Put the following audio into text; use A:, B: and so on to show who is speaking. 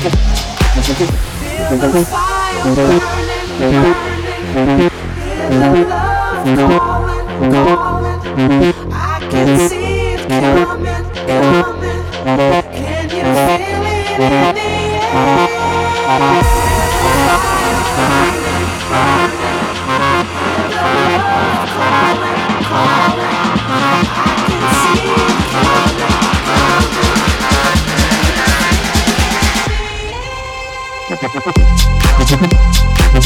A: I can see